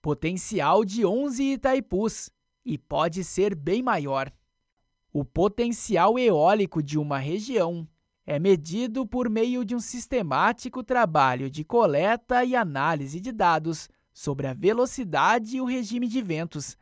potencial de 11 Itaipus, e pode ser bem maior. O potencial eólico de uma região é medido por meio de um sistemático trabalho de coleta e análise de dados sobre a velocidade e o regime de ventos.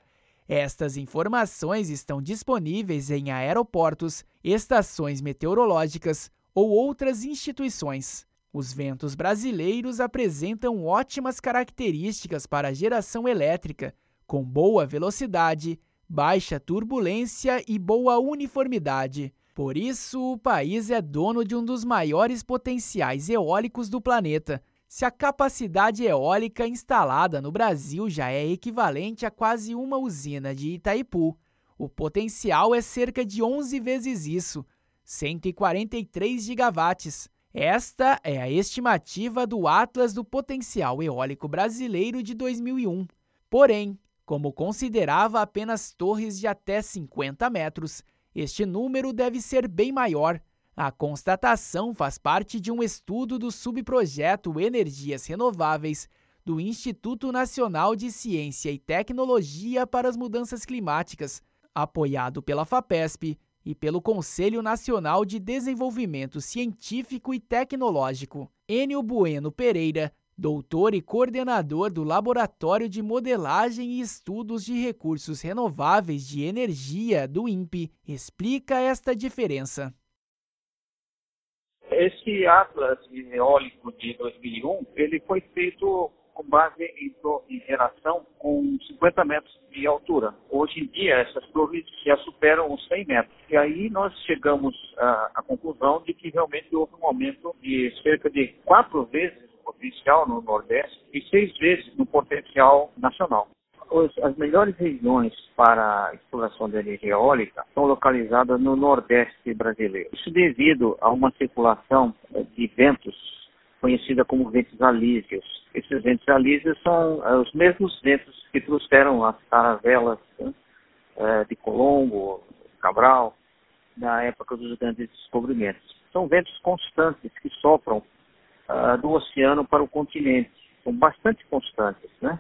Estas informações estão disponíveis em aeroportos, estações meteorológicas ou outras instituições. Os ventos brasileiros apresentam ótimas características para a geração elétrica, com boa velocidade, baixa turbulência e boa uniformidade. Por isso, o país é dono de um dos maiores potenciais eólicos do planeta. Se a capacidade eólica instalada no Brasil já é equivalente a quase uma usina de Itaipu, o potencial é cerca de 11 vezes isso, 143 gigawatts. Esta é a estimativa do Atlas do Potencial Eólico Brasileiro de 2001. Porém, como considerava apenas torres de até 50 metros, este número deve ser bem maior. A constatação faz parte de um estudo do subprojeto Energias Renováveis do Instituto Nacional de Ciência e Tecnologia para as Mudanças Climáticas, apoiado pela FAPESP e pelo Conselho Nacional de Desenvolvimento Científico e Tecnológico. Enio Bueno Pereira, doutor e coordenador do Laboratório de Modelagem e Estudos de Recursos Renováveis de Energia do INPE, explica esta diferença. Esse Atlas eólico de 2001, ele foi feito com base em, em geração com 50 metros de altura. Hoje em dia, essas torres já superam os 100 metros. E aí nós chegamos à, à conclusão de que realmente houve um aumento de cerca de quatro vezes o potencial no Nordeste e seis vezes no potencial nacional. As melhores regiões para a exploração de energia eólica são localizadas no Nordeste brasileiro. Isso devido a uma circulação de ventos conhecida como ventos alísios. Esses ventos alísios são é, os mesmos ventos que trouxeram as caravelas né, é, de Colombo, Cabral, na época dos grandes descobrimentos. São ventos constantes que sopram uh, do oceano para o continente. São bastante constantes, né?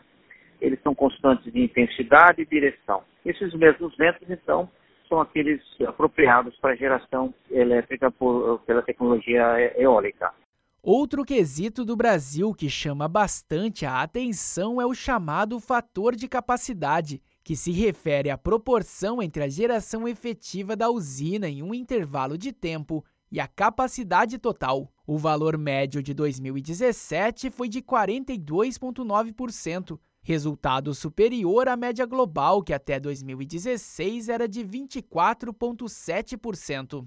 Eles são constantes de intensidade e direção. Esses mesmos ventos, então, são aqueles apropriados para a geração elétrica por, pela tecnologia eólica. Outro quesito do Brasil que chama bastante a atenção é o chamado fator de capacidade, que se refere à proporção entre a geração efetiva da usina em um intervalo de tempo e a capacidade total. O valor médio de 2017 foi de 42,9%, resultado superior à média global, que até 2016 era de 24,7%.